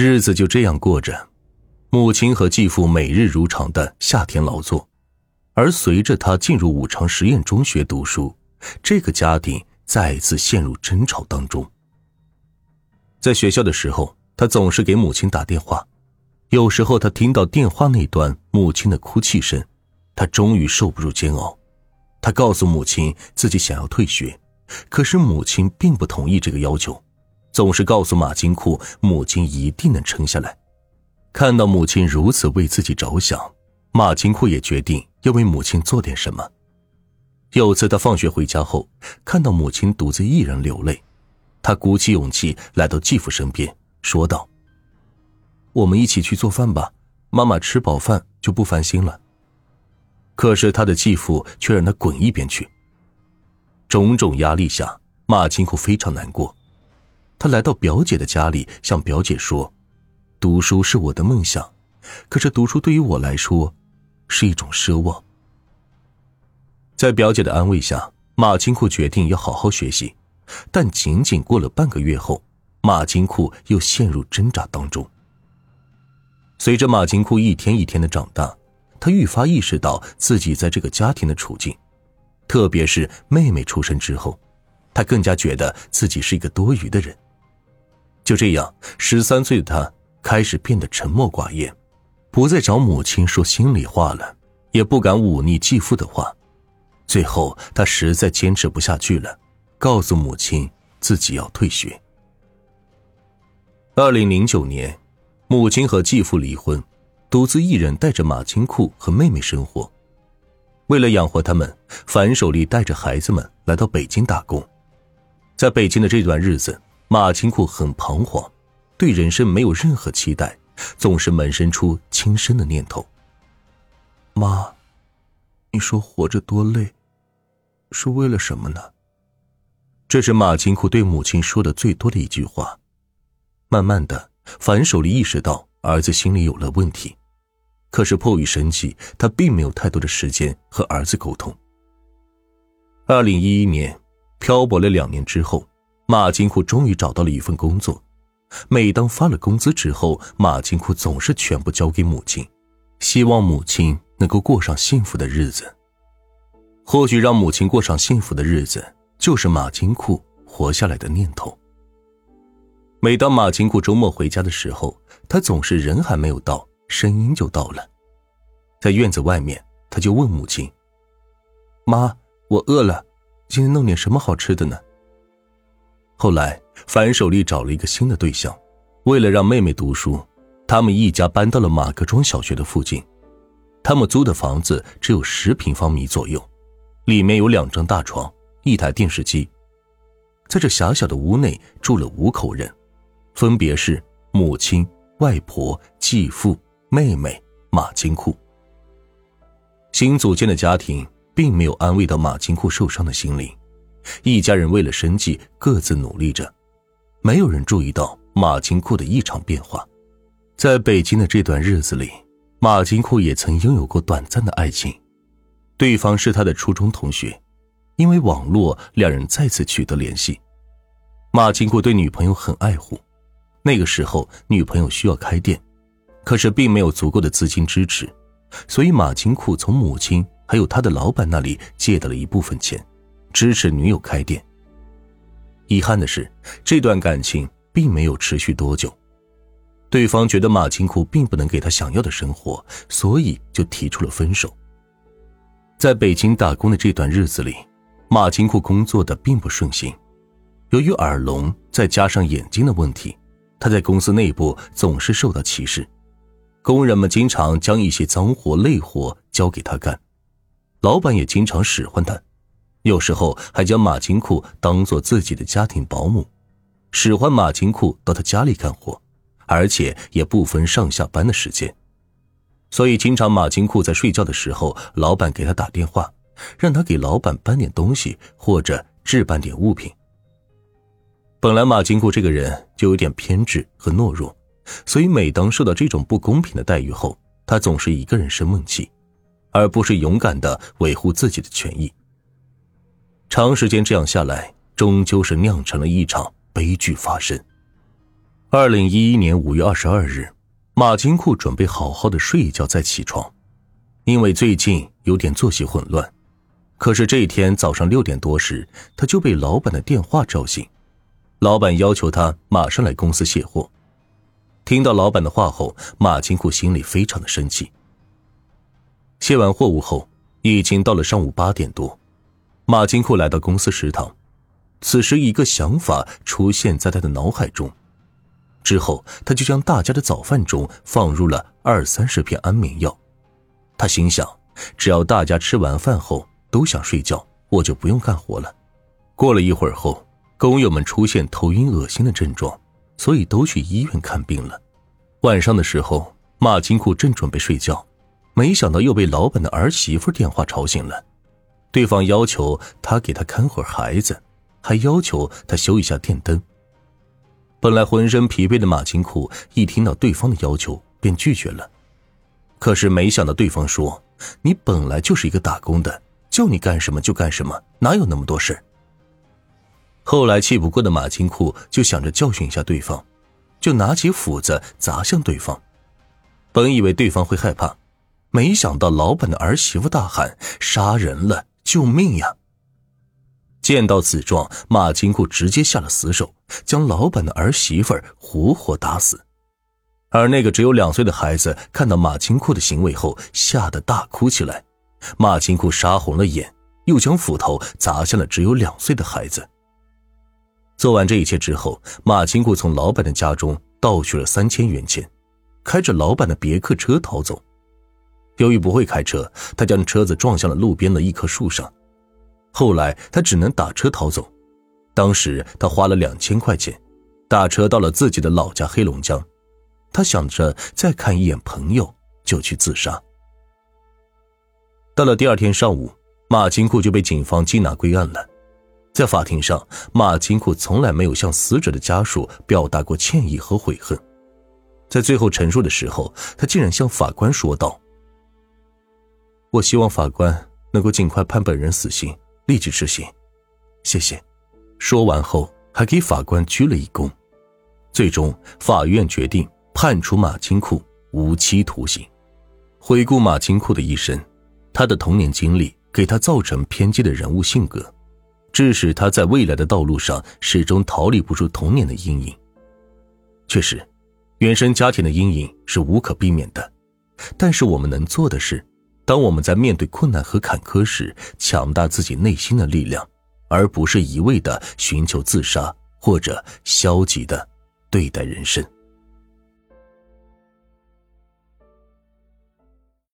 日子就这样过着，母亲和继父每日如常的下田劳作，而随着他进入武昌实验中学读书，这个家庭再次陷入争吵当中。在学校的时候，他总是给母亲打电话，有时候他听到电话那端母亲的哭泣声，他终于受不住煎熬，他告诉母亲自己想要退学，可是母亲并不同意这个要求。总是告诉马金库，母亲一定能撑下来。看到母亲如此为自己着想，马金库也决定要为母亲做点什么。有次他放学回家后，看到母亲独自一人流泪，他鼓起勇气来到继父身边，说道：“我们一起去做饭吧，妈妈吃饱饭就不烦心了。”可是他的继父却让他滚一边去。种种压力下，马金库非常难过。他来到表姐的家里，向表姐说：“读书是我的梦想，可是读书对于我来说，是一种奢望。”在表姐的安慰下，马金库决定要好好学习，但仅仅过了半个月后，马金库又陷入挣扎当中。随着马金库一天一天的长大，他愈发意识到自己在这个家庭的处境，特别是妹妹出生之后，他更加觉得自己是一个多余的人。就这样，十三岁的他开始变得沉默寡言，不再找母亲说心里话了，也不敢忤逆继父的话。最后，他实在坚持不下去了，告诉母亲自己要退学。二零零九年，母亲和继父离婚，独自一人带着马金库和妹妹生活。为了养活他们，樊守利带着孩子们来到北京打工。在北京的这段日子。马金库很彷徨，对人生没有任何期待，总是萌生出轻生的念头。妈，你说活着多累，是为了什么呢？这是马金库对母亲说的最多的一句话。慢慢的，樊守利意识到儿子心里有了问题，可是迫于生计，他并没有太多的时间和儿子沟通。二零一一年，漂泊了两年之后。马金库终于找到了一份工作，每当发了工资之后，马金库总是全部交给母亲，希望母亲能够过上幸福的日子。或许让母亲过上幸福的日子，就是马金库活下来的念头。每当马金库周末回家的时候，他总是人还没有到，声音就到了，在院子外面，他就问母亲：“妈，我饿了，今天弄点什么好吃的呢？”后来，樊守利找了一个新的对象，为了让妹妹读书，他们一家搬到了马各庄小学的附近。他们租的房子只有十平方米左右，里面有两张大床，一台电视机。在这狭小的屋内住了五口人，分别是母亲、外婆、继父、妹妹、马金库。新组建的家庭并没有安慰到马金库受伤的心灵。一家人为了生计各自努力着，没有人注意到马金库的异常变化。在北京的这段日子里，马金库也曾拥有过短暂的爱情，对方是他的初中同学，因为网络，两人再次取得联系。马金库对女朋友很爱护，那个时候女朋友需要开店，可是并没有足够的资金支持，所以马金库从母亲还有他的老板那里借到了一部分钱。支持女友开店。遗憾的是，这段感情并没有持续多久。对方觉得马金库并不能给他想要的生活，所以就提出了分手。在北京打工的这段日子里，马金库工作的并不顺心。由于耳聋，再加上眼睛的问题，他在公司内部总是受到歧视。工人们经常将一些脏活累活交给他干，老板也经常使唤他。有时候还将马金库当做自己的家庭保姆，使唤马金库到他家里干活，而且也不分上下班的时间。所以，经常马金库在睡觉的时候，老板给他打电话，让他给老板搬点东西或者置办点物品。本来马金库这个人就有点偏执和懦弱，所以每当受到这种不公平的待遇后，他总是一个人生闷气，而不是勇敢的维护自己的权益。长时间这样下来，终究是酿成了一场悲剧发生。二零一一年五月二十二日，马金库准备好好的睡一觉再起床，因为最近有点作息混乱。可是这一天早上六点多时，他就被老板的电话叫醒，老板要求他马上来公司卸货。听到老板的话后，马金库心里非常的生气。卸完货物后，已经到了上午八点多，马金库来到公司食堂，此时一个想法出现在他的脑海中，之后他就将大家的早饭中放入了二三十片安眠药。他心想，只要大家吃完饭后都想睡觉，我就不用干活了。过了一会儿后，工友们出现头晕恶心的症状，所以都去医院看病了。晚上的时候，马金库正准备睡觉。没想到又被老板的儿媳妇电话吵醒了，对方要求他给他看会儿孩子，还要求他修一下电灯。本来浑身疲惫的马金库一听到对方的要求便拒绝了，可是没想到对方说：“你本来就是一个打工的，叫你干什么就干什么，哪有那么多事？”后来气不过的马金库就想着教训一下对方，就拿起斧子砸向对方，本以为对方会害怕。没想到老板的儿媳妇大喊：“杀人了！救命呀！”见到此状，马金库直接下了死手，将老板的儿媳妇活活打死。而那个只有两岁的孩子看到马金库的行为后，吓得大哭起来。马金库杀红了眼，又将斧头砸向了只有两岁的孩子。做完这一切之后，马金库从老板的家中盗取了三千元钱，开着老板的别克车逃走。由于不会开车，他将车子撞向了路边的一棵树上。后来他只能打车逃走。当时他花了两千块钱，打车到了自己的老家黑龙江。他想着再看一眼朋友，就去自杀。到了第二天上午，马金库就被警方缉拿归案了。在法庭上，马金库从来没有向死者的家属表达过歉意和悔恨。在最后陈述的时候，他竟然向法官说道。我希望法官能够尽快判本人死刑，立即执行，谢谢。说完后，还给法官鞠了一躬。最终，法院决定判处马金库无期徒刑。回顾马金库的一生，他的童年经历给他造成偏激的人物性格，致使他在未来的道路上始终逃离不出童年的阴影。确实，原生家庭的阴影是无可避免的，但是我们能做的是。当我们在面对困难和坎坷时，强大自己内心的力量，而不是一味的寻求自杀或者消极的对待人生。